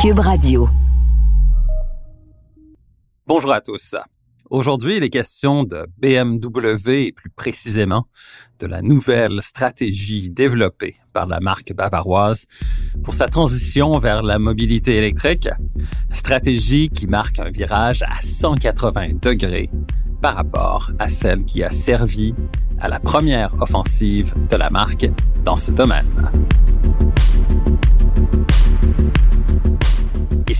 Cube Radio. Bonjour à tous. Aujourd'hui, il est question de BMW et plus précisément de la nouvelle stratégie développée par la marque bavaroise pour sa transition vers la mobilité électrique, stratégie qui marque un virage à 180 degrés par rapport à celle qui a servi à la première offensive de la marque dans ce domaine.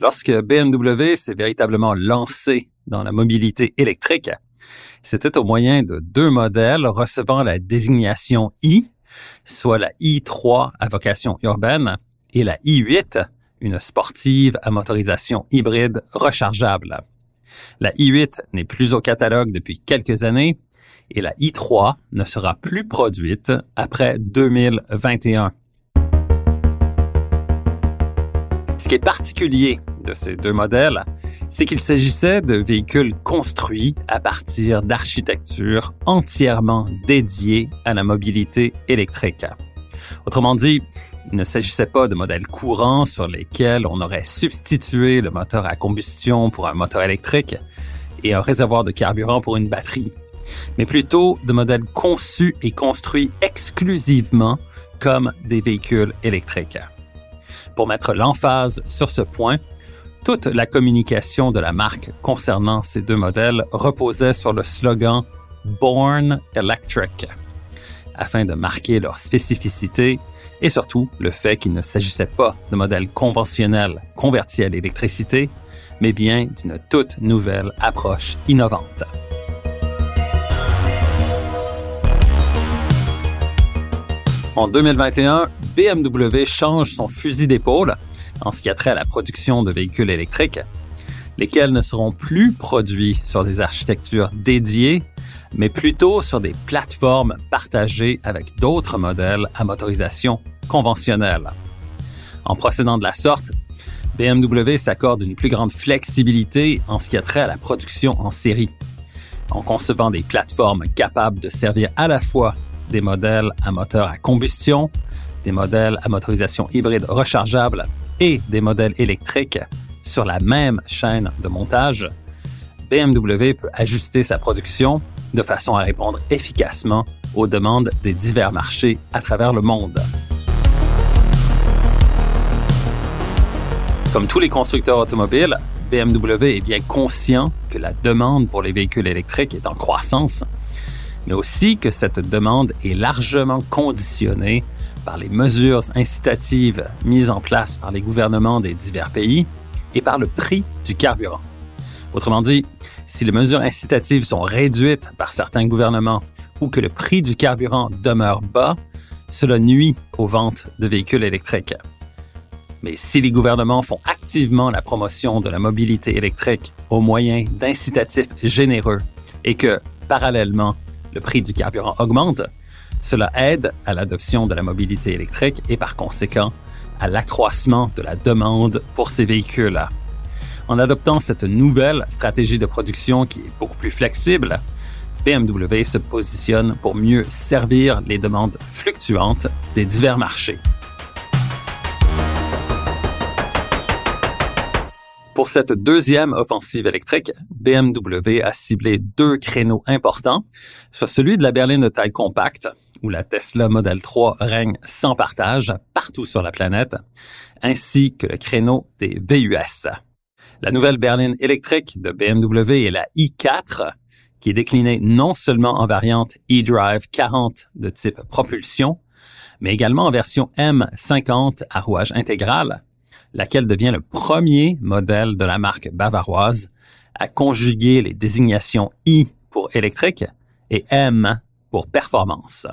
Lorsque BMW s'est véritablement lancé dans la mobilité électrique, c'était au moyen de deux modèles recevant la désignation I, soit la i3 à vocation urbaine et la i8, une sportive à motorisation hybride rechargeable. La i8 n'est plus au catalogue depuis quelques années et la i3 ne sera plus produite après 2021. Ce qui est particulier de ces deux modèles, c'est qu'il s'agissait de véhicules construits à partir d'architectures entièrement dédiées à la mobilité électrique. Autrement dit, il ne s'agissait pas de modèles courants sur lesquels on aurait substitué le moteur à combustion pour un moteur électrique et un réservoir de carburant pour une batterie, mais plutôt de modèles conçus et construits exclusivement comme des véhicules électriques. Pour mettre l'emphase sur ce point, toute la communication de la marque concernant ces deux modèles reposait sur le slogan Born Electric, afin de marquer leur spécificité et surtout le fait qu'il ne s'agissait pas de modèles conventionnels convertis à l'électricité, mais bien d'une toute nouvelle approche innovante. En 2021, BMW change son fusil d'épaule en ce qui a trait à la production de véhicules électriques, lesquels ne seront plus produits sur des architectures dédiées, mais plutôt sur des plateformes partagées avec d'autres modèles à motorisation conventionnelle. En procédant de la sorte, BMW s'accorde une plus grande flexibilité en ce qui a trait à la production en série, en concevant des plateformes capables de servir à la fois des modèles à moteur à combustion, des modèles à motorisation hybride rechargeable et des modèles électriques sur la même chaîne de montage, BMW peut ajuster sa production de façon à répondre efficacement aux demandes des divers marchés à travers le monde. Comme tous les constructeurs automobiles, BMW est bien conscient que la demande pour les véhicules électriques est en croissance, mais aussi que cette demande est largement conditionnée par les mesures incitatives mises en place par les gouvernements des divers pays et par le prix du carburant. Autrement dit, si les mesures incitatives sont réduites par certains gouvernements ou que le prix du carburant demeure bas, cela nuit aux ventes de véhicules électriques. Mais si les gouvernements font activement la promotion de la mobilité électrique au moyen d'incitatifs généreux et que, parallèlement, le prix du carburant augmente, cela aide à l'adoption de la mobilité électrique et par conséquent à l'accroissement de la demande pour ces véhicules. En adoptant cette nouvelle stratégie de production qui est beaucoup plus flexible, BMW se positionne pour mieux servir les demandes fluctuantes des divers marchés. Pour cette deuxième offensive électrique, BMW a ciblé deux créneaux importants, soit celui de la berline de taille compacte, où la Tesla Model 3 règne sans partage partout sur la planète, ainsi que le créneau des VUS. La nouvelle berline électrique de BMW est la i4, qui est déclinée non seulement en variante eDrive 40 de type propulsion, mais également en version M50 à rouage intégral, laquelle devient le premier modèle de la marque bavaroise à conjuguer les désignations I pour électrique et M pour performance.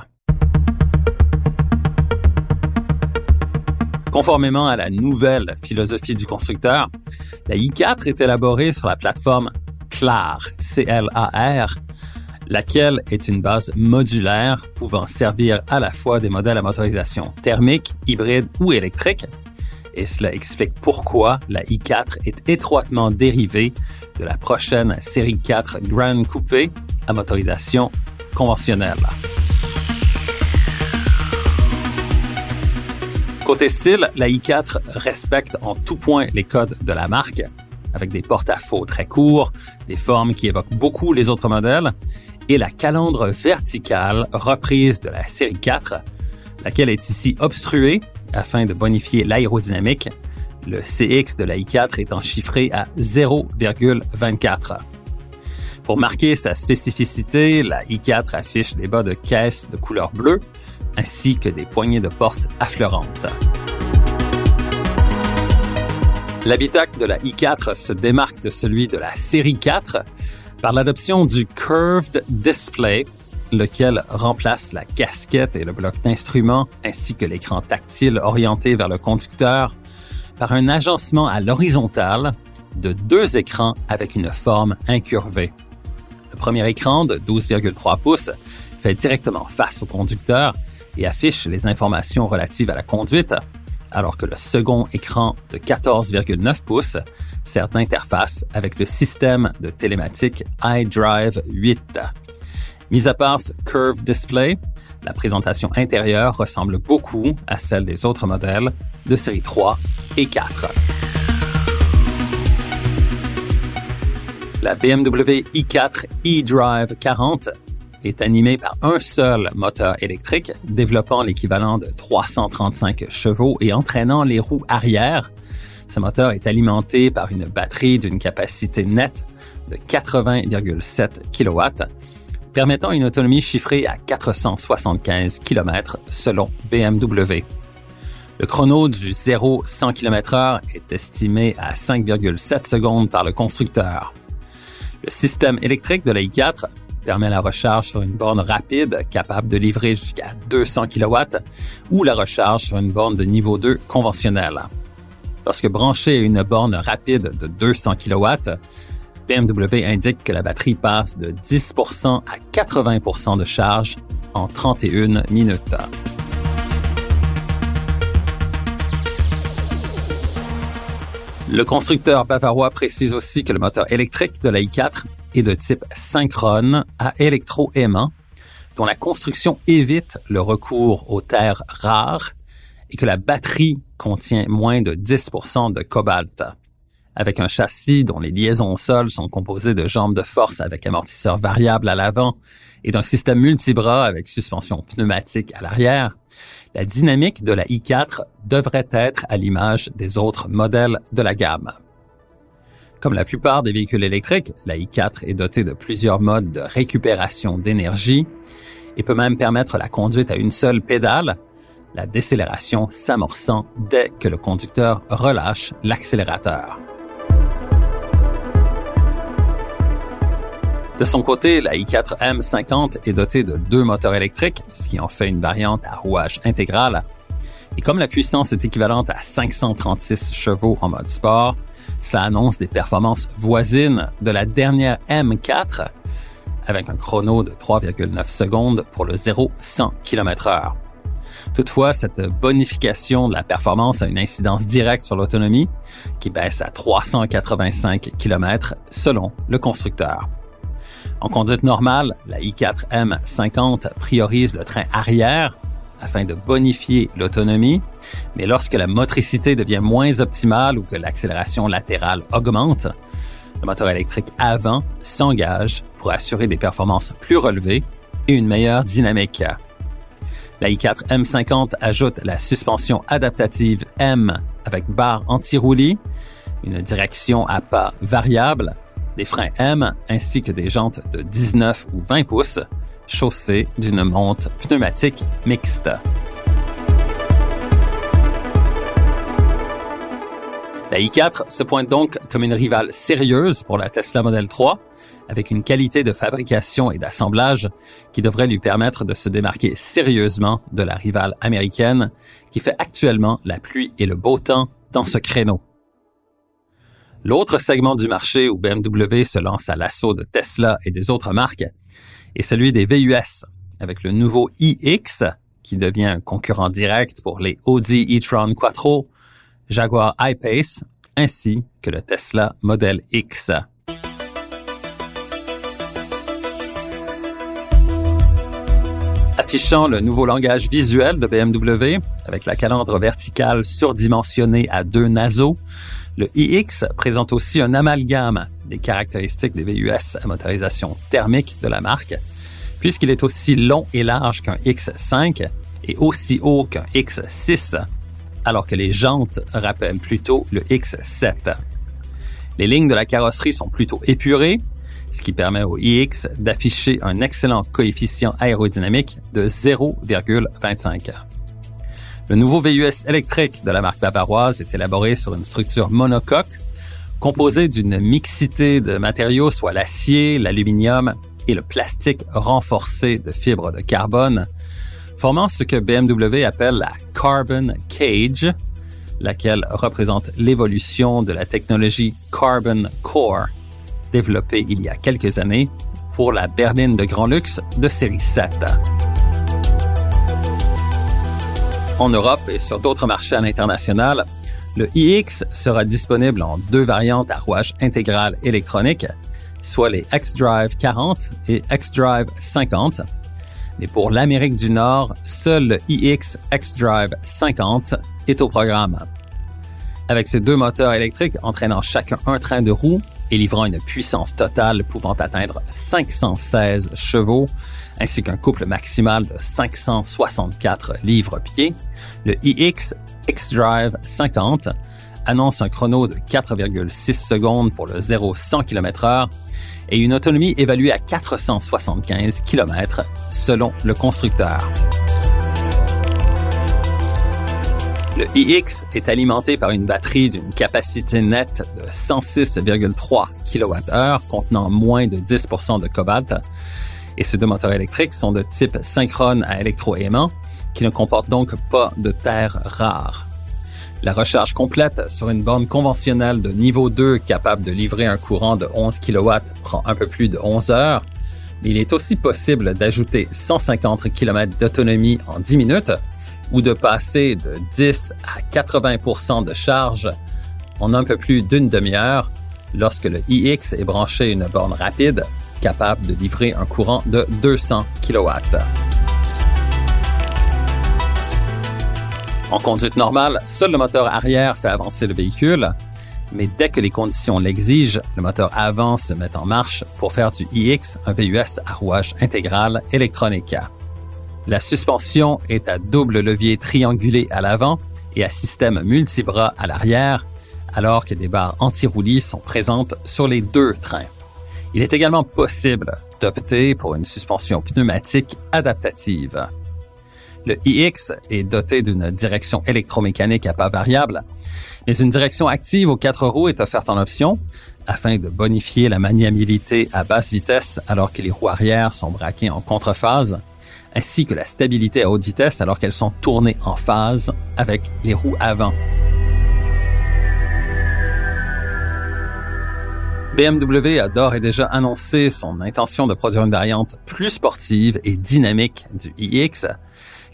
Conformément à la nouvelle philosophie du constructeur, la i4 est élaborée sur la plateforme CLAR, C-L-A-R, laquelle est une base modulaire pouvant servir à la fois des modèles à motorisation thermique, hybride ou électrique, et cela explique pourquoi la i4 est étroitement dérivée de la prochaine série 4 Grand Coupé à motorisation conventionnelle. Côté style, la i4 respecte en tout point les codes de la marque, avec des porte-à-faux très courts, des formes qui évoquent beaucoup les autres modèles, et la calandre verticale reprise de la série 4, laquelle est ici obstruée afin de bonifier l'aérodynamique, le CX de la i4 étant chiffré à 0,24. Pour marquer sa spécificité, la i4 affiche des bas de caisse de couleur bleue ainsi que des poignées de porte affleurantes. L'habitacle de la i4 se démarque de celui de la série 4 par l'adoption du Curved Display, lequel remplace la casquette et le bloc d'instruments ainsi que l'écran tactile orienté vers le conducteur par un agencement à l'horizontale de deux écrans avec une forme incurvée. Le premier écran de 12,3 pouces fait directement face au conducteur et affiche les informations relatives à la conduite, alors que le second écran de 14,9 pouces sert d'interface avec le système de télématique iDrive 8. Mis à part ce Curve Display, la présentation intérieure ressemble beaucoup à celle des autres modèles de série 3 et 4. La BMW i4 eDrive 40 est animée par un seul moteur électrique, développant l'équivalent de 335 chevaux et entraînant les roues arrière. Ce moteur est alimenté par une batterie d'une capacité nette de 80,7 kW permettant une autonomie chiffrée à 475 km selon BMW. Le chrono du 0-100 km/h est estimé à 5,7 secondes par le constructeur. Le système électrique de la i4 permet la recharge sur une borne rapide capable de livrer jusqu'à 200 kW ou la recharge sur une borne de niveau 2 conventionnelle. Lorsque branché à une borne rapide de 200 kW, BMW indique que la batterie passe de 10% à 80% de charge en 31 minutes. Le constructeur bavarois précise aussi que le moteur électrique de la i4 est de type synchrone à électroaimant, dont la construction évite le recours aux terres rares et que la batterie contient moins de 10% de cobalt avec un châssis dont les liaisons au sol sont composées de jambes de force avec amortisseur variable à l'avant et d'un système multibras avec suspension pneumatique à l'arrière, la dynamique de la i4 devrait être à l'image des autres modèles de la gamme. Comme la plupart des véhicules électriques, la i4 est dotée de plusieurs modes de récupération d'énergie et peut même permettre la conduite à une seule pédale, la décélération s'amorçant dès que le conducteur relâche l'accélérateur. De son côté, la i4M50 est dotée de deux moteurs électriques, ce qui en fait une variante à rouage intégral. Et comme la puissance est équivalente à 536 chevaux en mode sport, cela annonce des performances voisines de la dernière M4 avec un chrono de 3,9 secondes pour le 0-100 km/h. Toutefois, cette bonification de la performance a une incidence directe sur l'autonomie qui baisse à 385 km selon le constructeur. En conduite normale, la i4M50 priorise le train arrière afin de bonifier l'autonomie, mais lorsque la motricité devient moins optimale ou que l'accélération latérale augmente, le moteur électrique avant s'engage pour assurer des performances plus relevées et une meilleure dynamique. La i4 M50 ajoute la suspension adaptative M avec barre anti-roulis, une direction à pas variable, des freins M ainsi que des jantes de 19 ou 20 pouces chaussées d'une monte pneumatique mixte. La i4 se pointe donc comme une rivale sérieuse pour la Tesla Model 3, avec une qualité de fabrication et d'assemblage qui devrait lui permettre de se démarquer sérieusement de la rivale américaine qui fait actuellement la pluie et le beau temps dans ce créneau. L'autre segment du marché où BMW se lance à l'assaut de Tesla et des autres marques est celui des VUS, avec le nouveau iX, qui devient un concurrent direct pour les Audi e-tron Quattro, Jaguar I-Pace, ainsi que le Tesla Model X. Affichant le nouveau langage visuel de BMW, avec la calandre verticale surdimensionnée à deux naseaux, le iX présente aussi un amalgame des caractéristiques des VUS à motorisation thermique de la marque, puisqu'il est aussi long et large qu'un X5 et aussi haut qu'un X6, alors que les jantes rappellent plutôt le X7. Les lignes de la carrosserie sont plutôt épurées, ce qui permet au iX d'afficher un excellent coefficient aérodynamique de 0,25. Le nouveau VUS électrique de la marque bavaroise est élaboré sur une structure monocoque composée d'une mixité de matériaux, soit l'acier, l'aluminium et le plastique renforcé de fibres de carbone, formant ce que BMW appelle la Carbon Cage, laquelle représente l'évolution de la technologie Carbon Core, développée il y a quelques années pour la berline de grand luxe de série 7. En Europe et sur d'autres marchés à l'international, le iX sera disponible en deux variantes à rouage intégral électronique, soit les X-Drive 40 et X-Drive 50. Mais pour l'Amérique du Nord, seul le iX X-Drive 50 est au programme. Avec ces deux moteurs électriques entraînant chacun un train de roue et livrant une puissance totale pouvant atteindre 516 chevaux, ainsi qu'un couple maximal de 564 livres-pieds, le iX X-Drive 50 annonce un chrono de 4,6 secondes pour le 0-100 km/h et une autonomie évaluée à 475 km selon le constructeur. Le iX est alimenté par une batterie d'une capacité nette de 106,3 kWh contenant moins de 10% de cobalt. Et ces deux moteurs électriques sont de type synchrone à électroaimant, qui ne comportent donc pas de terres rares. La recharge complète sur une borne conventionnelle de niveau 2 capable de livrer un courant de 11 kW prend un peu plus de 11 heures, mais il est aussi possible d'ajouter 150 km d'autonomie en 10 minutes ou de passer de 10 à 80 de charge en un peu plus d'une demi-heure lorsque le iX est branché à une borne rapide capable de livrer un courant de 200 kW. En conduite normale, seul le moteur arrière fait avancer le véhicule, mais dès que les conditions l'exigent, le moteur avant se met en marche pour faire du iX un VUS à rouage intégral électronique. La suspension est à double levier triangulé à l'avant et à système multibras à l'arrière, alors que des barres anti-roulis sont présentes sur les deux trains. Il est également possible d'opter pour une suspension pneumatique adaptative. Le iX est doté d'une direction électromécanique à pas variable, mais une direction active aux quatre roues est offerte en option afin de bonifier la maniabilité à basse vitesse alors que les roues arrière sont braquées en contrephase, ainsi que la stabilité à haute vitesse alors qu'elles sont tournées en phase avec les roues avant. BMW a d'ores et déjà annoncé son intention de produire une variante plus sportive et dynamique du iX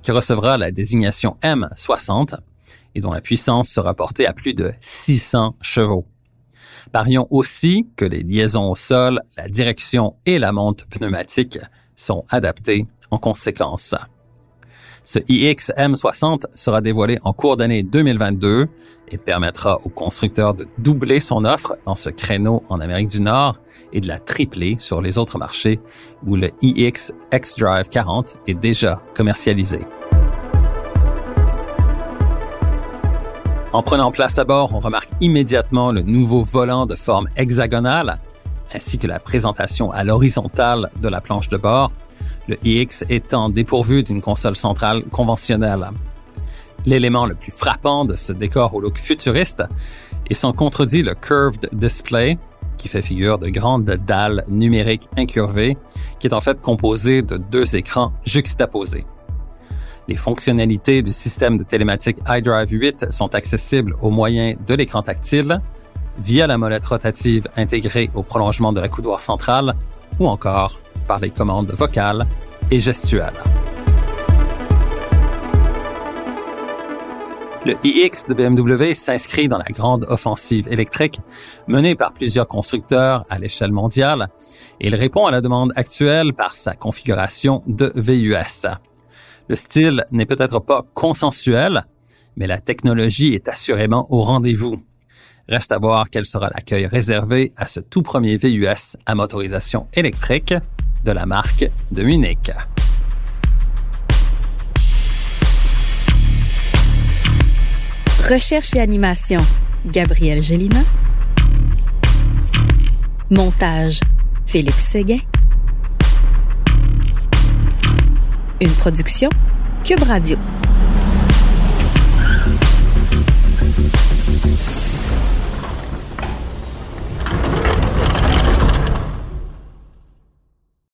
qui recevra la désignation M60 et dont la puissance sera portée à plus de 600 chevaux. Parions aussi que les liaisons au sol, la direction et la monte pneumatique sont adaptées en conséquence. Ce iX M60 sera dévoilé en cours d'année 2022 et permettra au constructeur de doubler son offre dans ce créneau en Amérique du Nord et de la tripler sur les autres marchés où le iX xDrive 40 est déjà commercialisé. En prenant place à bord, on remarque immédiatement le nouveau volant de forme hexagonale, ainsi que la présentation à l'horizontale de la planche de bord, le iX étant dépourvu d'une console centrale conventionnelle. L'élément le plus frappant de ce décor au look futuriste est sans contredit le curved display, qui fait figure de grandes dalles numériques incurvées, qui est en fait composé de deux écrans juxtaposés. Les fonctionnalités du système de télématique iDrive 8 sont accessibles au moyen de l'écran tactile, via la molette rotative intégrée au prolongement de la coudoir centrale ou encore par les commandes vocales et gestuelles. Le iX de BMW s'inscrit dans la grande offensive électrique menée par plusieurs constructeurs à l'échelle mondiale il répond à la demande actuelle par sa configuration de VUS. Le style n'est peut-être pas consensuel, mais la technologie est assurément au rendez-vous. Reste à voir quel sera l'accueil réservé à ce tout premier VUS à motorisation électrique de la marque de Munich. Recherche et animation, Gabriel Gélina. Montage, Philippe Séguin. Une production Cube Radio.